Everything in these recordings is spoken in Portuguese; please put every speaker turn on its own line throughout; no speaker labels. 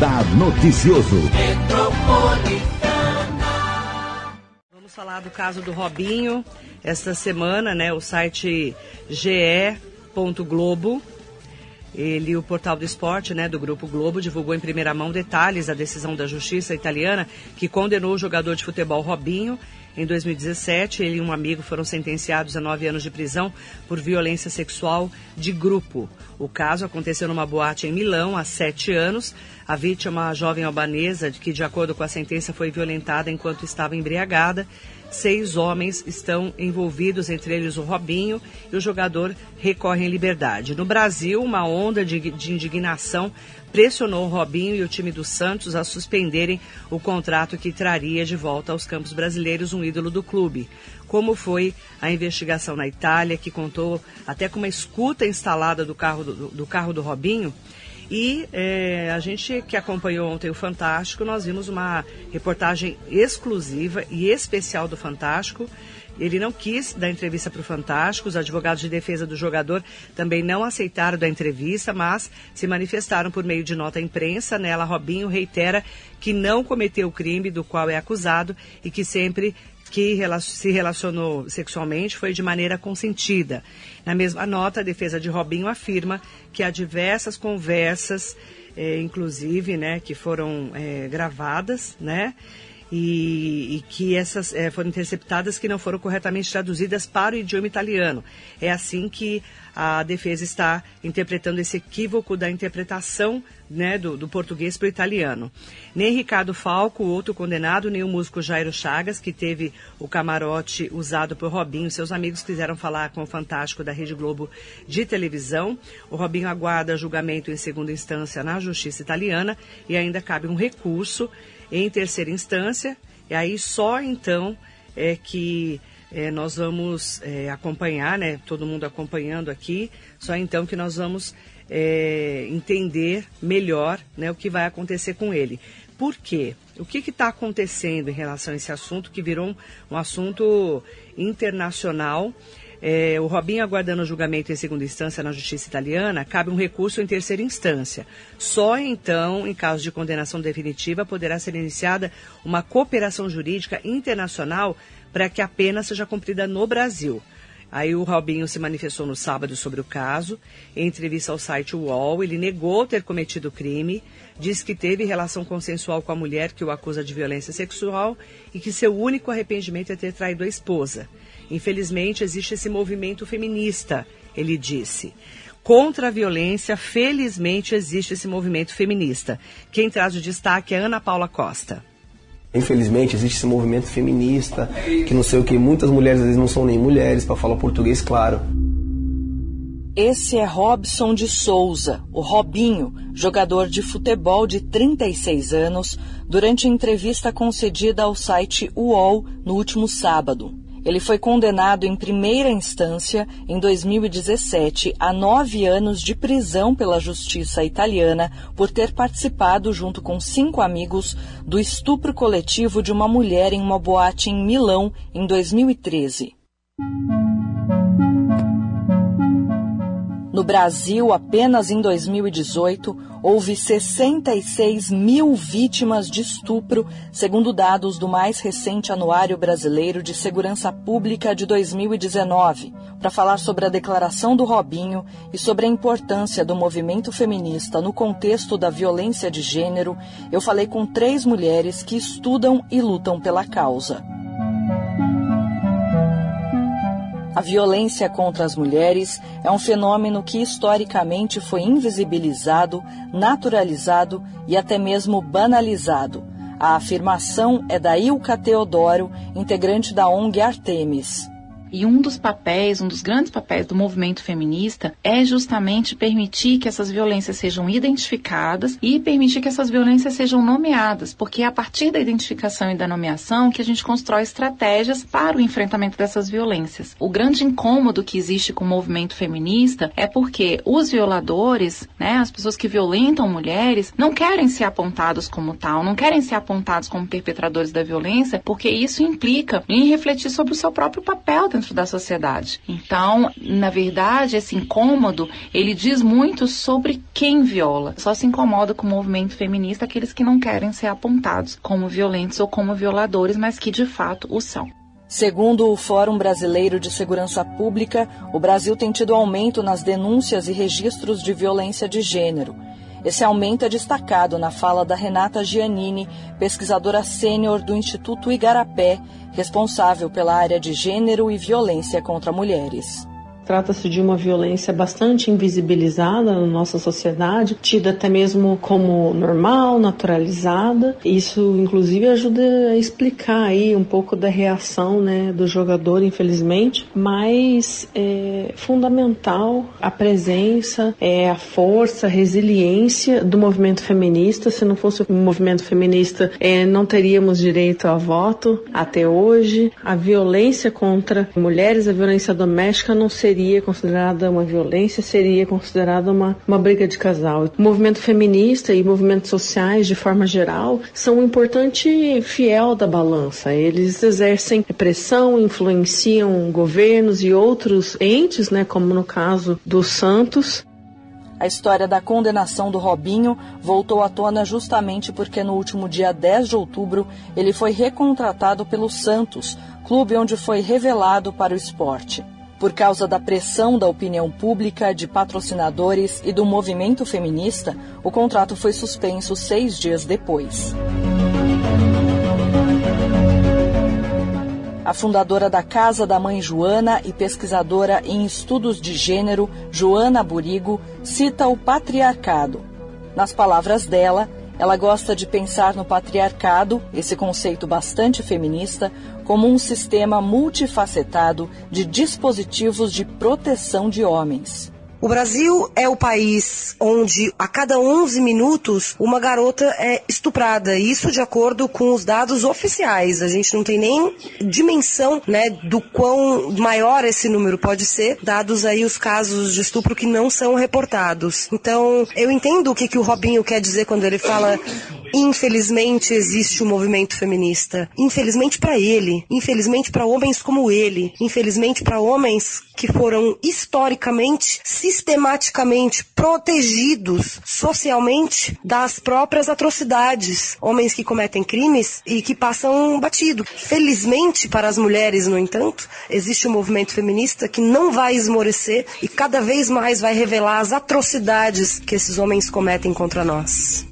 Radar Noticioso.
Vamos falar do caso do Robinho. Esta semana, né, o site ge.globo ele, o portal do esporte, né, do Grupo Globo, divulgou em primeira mão detalhes da decisão da justiça italiana que condenou o jogador de futebol Robinho. Em 2017, ele e um amigo foram sentenciados a nove anos de prisão por violência sexual de grupo. O caso aconteceu numa boate em Milão há sete anos. A vítima, uma jovem albanesa, que, de acordo com a sentença, foi violentada enquanto estava embriagada. Seis homens estão envolvidos, entre eles o Robinho, e o jogador recorre em liberdade. No Brasil, uma onda de, de indignação pressionou o Robinho e o time do Santos a suspenderem o contrato que traria de volta aos campos brasileiros um ídolo do clube. Como foi a investigação na Itália, que contou até com uma escuta instalada do carro do, do carro do Robinho, e é, a gente que acompanhou ontem o Fantástico, nós vimos uma reportagem exclusiva e especial do Fantástico. Ele não quis dar entrevista para o Fantástico, os advogados de defesa do jogador também não aceitaram da entrevista, mas se manifestaram por meio de nota à imprensa. Nela, Robinho reitera que não cometeu o crime do qual é acusado e que sempre que se relacionou sexualmente foi de maneira consentida. Na mesma nota, a defesa de Robinho afirma que há diversas conversas, eh, inclusive, né, que foram eh, gravadas, né, e, e, que essas eh, foram interceptadas que não foram corretamente traduzidas para o idioma italiano. É assim que a defesa está interpretando esse equívoco da interpretação né, do, do, português para o italiano. Nem Ricardo Falco, outro condenado, nem o músico Jairo Chagas, que teve o camarote usado por Robinho. Seus amigos quiseram falar com o Fantástico da Rede Globo de televisão. O Robinho aguarda julgamento em segunda instância na justiça italiana e ainda cabe um recurso em terceira instância. E aí só então é que é, nós vamos é, acompanhar, né? Todo mundo acompanhando aqui. Só então que nós vamos é, entender melhor né, o que vai acontecer com ele. Por quê? O que está acontecendo em relação a esse assunto que virou um, um assunto internacional? É, o Robinho aguardando o julgamento em segunda instância na justiça italiana, cabe um recurso em terceira instância. Só então, em caso de condenação definitiva, poderá ser iniciada uma cooperação jurídica internacional para que a pena seja cumprida no Brasil. Aí o Robinho se manifestou no sábado sobre o caso. Em entrevista ao site UOL, ele negou ter cometido o crime, disse que teve relação consensual com a mulher que o acusa de violência sexual e que seu único arrependimento é ter traído a esposa. Infelizmente, existe esse movimento feminista, ele disse. Contra a violência, felizmente existe esse movimento feminista. Quem traz o destaque é Ana Paula Costa.
Infelizmente existe esse movimento feminista, que não sei o que, muitas mulheres às vezes não são nem mulheres, para falar português claro.
Esse é Robson de Souza, o Robinho, jogador de futebol de 36 anos, durante entrevista concedida ao site UOL no último sábado. Ele foi condenado em primeira instância, em 2017, a nove anos de prisão pela justiça italiana por ter participado, junto com cinco amigos, do estupro coletivo de uma mulher em uma boate em Milão em 2013. No Brasil, apenas em 2018, houve 66 mil vítimas de estupro, segundo dados do mais recente Anuário Brasileiro de Segurança Pública de 2019. Para falar sobre a declaração do Robinho e sobre a importância do movimento feminista no contexto da violência de gênero, eu falei com três mulheres que estudam e lutam pela causa. A violência contra as mulheres é um fenômeno que historicamente foi invisibilizado, naturalizado e até mesmo banalizado. A afirmação é da Ilka Teodoro, integrante da ONG Artemis.
E um dos papéis, um dos grandes papéis do movimento feminista é justamente permitir que essas violências sejam identificadas e permitir que essas violências sejam nomeadas, porque é a partir da identificação e da nomeação que a gente constrói estratégias para o enfrentamento dessas violências. O grande incômodo que existe com o movimento feminista é porque os violadores, né, as pessoas que violentam mulheres, não querem ser apontados como tal, não querem ser apontados como perpetradores da violência, porque isso implica em refletir sobre o seu próprio papel dentro da sociedade. Então, na verdade, esse incômodo, ele diz muito sobre quem viola. Só se incomoda com o movimento feminista aqueles que não querem ser apontados como violentos ou como violadores, mas que de fato o são.
Segundo o Fórum Brasileiro de Segurança Pública, o Brasil tem tido aumento nas denúncias e registros de violência de gênero. Esse aumento é destacado na fala da Renata Giannini, pesquisadora sênior do Instituto Igarapé, responsável pela área de gênero e violência contra mulheres.
Trata-se de uma violência bastante invisibilizada na nossa sociedade, tida até mesmo como normal, naturalizada. Isso, inclusive, ajuda a explicar aí um pouco da reação né, do jogador, infelizmente. Mas é fundamental a presença, é a força, a resiliência do movimento feminista. Se não fosse o movimento feminista, é, não teríamos direito a voto até hoje. A violência contra mulheres, a violência doméstica não seria seria considerada uma violência, seria considerada uma, uma briga de casal. O movimento feminista e movimentos sociais, de forma geral, são um importante fiel da balança. Eles exercem pressão, influenciam governos e outros entes, né, como no caso dos Santos,
a história da condenação do Robinho voltou à tona justamente porque no último dia 10 de outubro ele foi recontratado pelo Santos, clube onde foi revelado para o esporte. Por causa da pressão da opinião pública, de patrocinadores e do movimento feminista, o contrato foi suspenso seis dias depois. A fundadora da Casa da Mãe Joana e pesquisadora em estudos de gênero, Joana Burigo, cita o patriarcado. Nas palavras dela, ela gosta de pensar no patriarcado, esse conceito bastante feminista, como um sistema multifacetado de dispositivos de proteção de homens.
O Brasil é o país onde a cada 11 minutos uma garota é estuprada. Isso de acordo com os dados oficiais. A gente não tem nem dimensão, né, do quão maior esse número pode ser, dados aí os casos de estupro que não são reportados. Então, eu entendo o que, que o Robinho quer dizer quando ele fala Infelizmente existe o um movimento feminista. Infelizmente para ele, infelizmente para homens como ele, infelizmente para homens que foram historicamente, sistematicamente protegidos socialmente das próprias atrocidades. Homens que cometem crimes e que passam batido. Felizmente para as mulheres, no entanto, existe um movimento feminista que não vai esmorecer e cada vez mais vai revelar as atrocidades que esses homens cometem contra nós.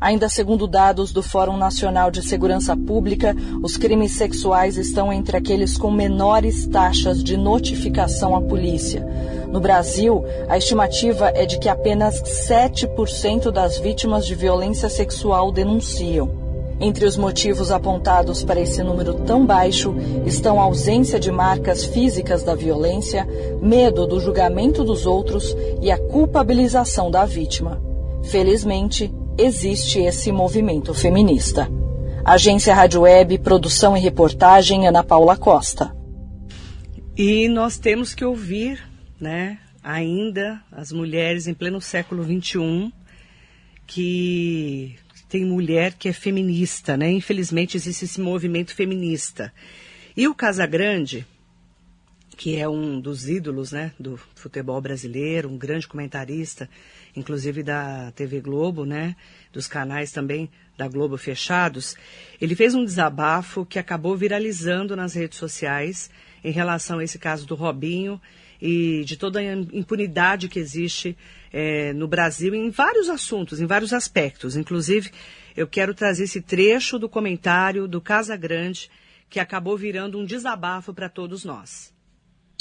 Ainda segundo dados do Fórum Nacional de Segurança Pública, os crimes sexuais estão entre aqueles com menores taxas de notificação à polícia. No Brasil, a estimativa é de que apenas 7% das vítimas de violência sexual denunciam. Entre os motivos apontados para esse número tão baixo estão a ausência de marcas físicas da violência, medo do julgamento dos outros e a culpabilização da vítima. Felizmente, existe esse movimento feminista. Agência Rádio Web, produção e reportagem Ana Paula Costa.
E nós temos que ouvir, né, ainda as mulheres em pleno século XXI, que tem mulher que é feminista, né? Infelizmente existe esse movimento feminista. E o Casagrande, que é um dos ídolos, né, do futebol brasileiro, um grande comentarista, inclusive da TV Globo, né, dos canais também da Globo fechados, ele fez um desabafo que acabou viralizando nas redes sociais em relação a esse caso do Robinho e de toda a impunidade que existe é, no Brasil em vários assuntos, em vários aspectos. Inclusive, eu quero trazer esse trecho do comentário do Casa Grande que acabou virando um desabafo para todos nós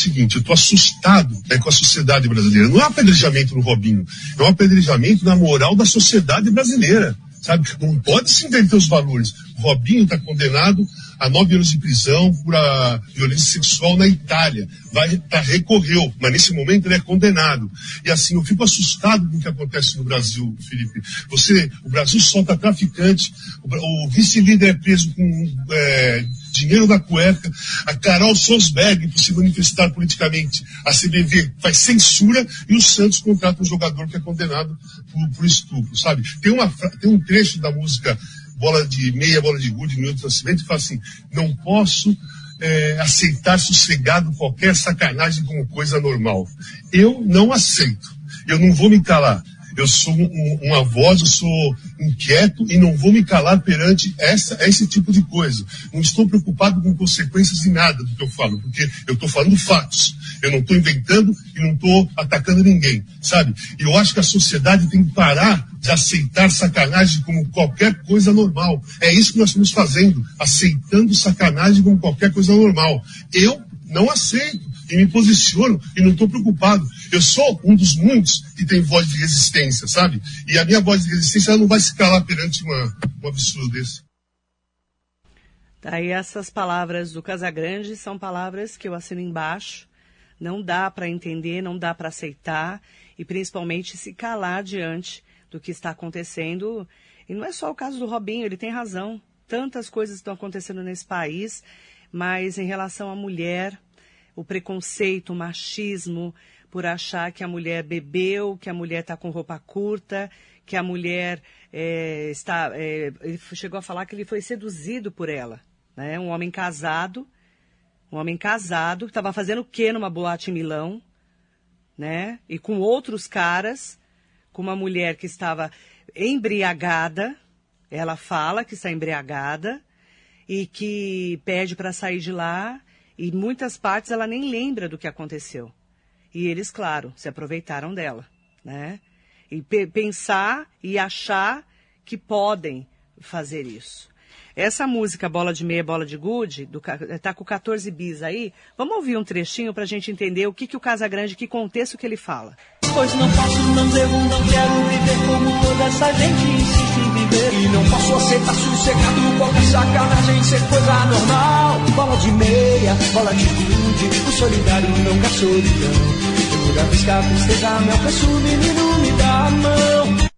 seguinte, eu estou assustado né, com a sociedade brasileira. Não é um apedrejamento no Robinho, é um apedrejamento na moral da sociedade brasileira. Sabe? Não pode se inverter os valores. O Robinho está condenado a nove anos de prisão por a violência sexual na Itália. Vai, tá, recorreu, mas nesse momento ele é condenado. E assim, eu fico assustado com o que acontece no Brasil, Felipe. Você, o Brasil solta traficante, o, o vice-líder é preso com é, dinheiro da cueca, a Carol Sosberg por se manifestar politicamente, a CBV faz censura e o Santos contrata um jogador que é condenado por, por estupro, sabe? Tem, uma, tem um trecho da música Bola de Meia, Bola de Gude, Novo Nascimento, que fala assim, não posso é, aceitar sossegado qualquer sacanagem como coisa normal. Eu não aceito. Eu não vou me calar. Eu sou um, uma voz, eu sou inquieto e não vou me calar perante essa, esse tipo de coisa. Não estou preocupado com consequências de nada do que eu falo, porque eu estou falando fatos. Eu não estou inventando e não estou atacando ninguém, sabe? E eu acho que a sociedade tem que parar de aceitar sacanagem como qualquer coisa normal. É isso que nós estamos fazendo, aceitando sacanagem como qualquer coisa normal. Eu não aceito e me posiciono e não estou preocupado. Eu sou um dos muitos que tem voz de resistência, sabe? E a minha voz de resistência não vai se calar perante uma, um absurdo desse.
Tá, e essas palavras do Casagrande são palavras que eu assino embaixo. Não dá para entender, não dá para aceitar e principalmente se calar diante do que está acontecendo. E não é só o caso do Robinho, ele tem razão. Tantas coisas estão acontecendo nesse país, mas em relação à mulher, o preconceito, o machismo, por achar que a mulher bebeu, que a mulher está com roupa curta, que a mulher é, está. É, ele chegou a falar que ele foi seduzido por ela. Né? Um homem casado, um homem casado, que estava fazendo o quê numa boate em Milão, né? E com outros caras, com uma mulher que estava embriagada, ela fala que está embriagada e que pede para sair de lá e muitas partes ela nem lembra do que aconteceu. E eles, claro, se aproveitaram dela, né? E pe pensar e achar que podem fazer isso. Essa música Bola de Meia, Bola de Gude, tá com 14 bis aí. Vamos ouvir um trechinho para a gente entender o que, que o Casagrande, que contexto que ele fala.
Pois não posso, não devo, não quero viver como toda essa gente insiste em viver. E não posso aceitar sossegado qualquer sacanagem ser coisa normal. Bola de meia, bola de gude, o solidário não tristeza me alcança, o menino me dá a mão.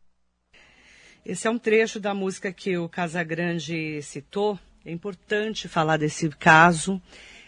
Esse é um trecho da música que o Casagrande citou. É importante falar desse caso.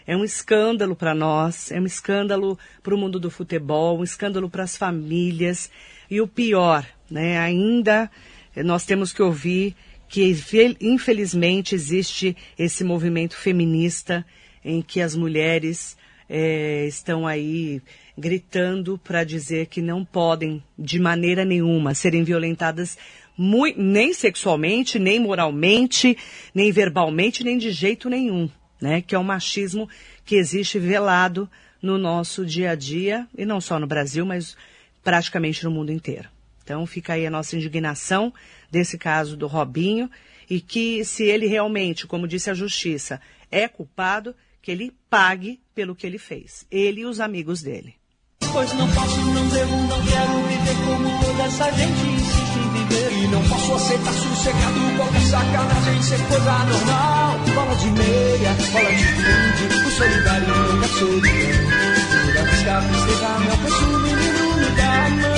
É um escândalo para nós, é um escândalo para o mundo do futebol, um escândalo para as famílias. E o pior, né, ainda nós temos que ouvir que, infelizmente, existe esse movimento feminista em que as mulheres é, estão aí gritando para dizer que não podem, de maneira nenhuma, serem violentadas muito, nem sexualmente, nem moralmente, nem verbalmente, nem de jeito nenhum né? Que é o machismo que existe velado no nosso dia a dia, e não só no Brasil, mas praticamente no mundo inteiro. Então fica aí a nossa indignação desse caso do Robinho, e que se ele realmente, como disse a justiça, é culpado, que ele pague pelo que ele fez. Ele e os amigos dele.
Pois não posso, não devo, não quero viver como toda essa gente insiste em viver. E não posso aceitar sossegado qualquer sacanagem ser coisa normal. Bola de meia, bola de fundo, o solidário nunca solidão. Toda vez que a tristeza me alcança, o menino me dá a mão.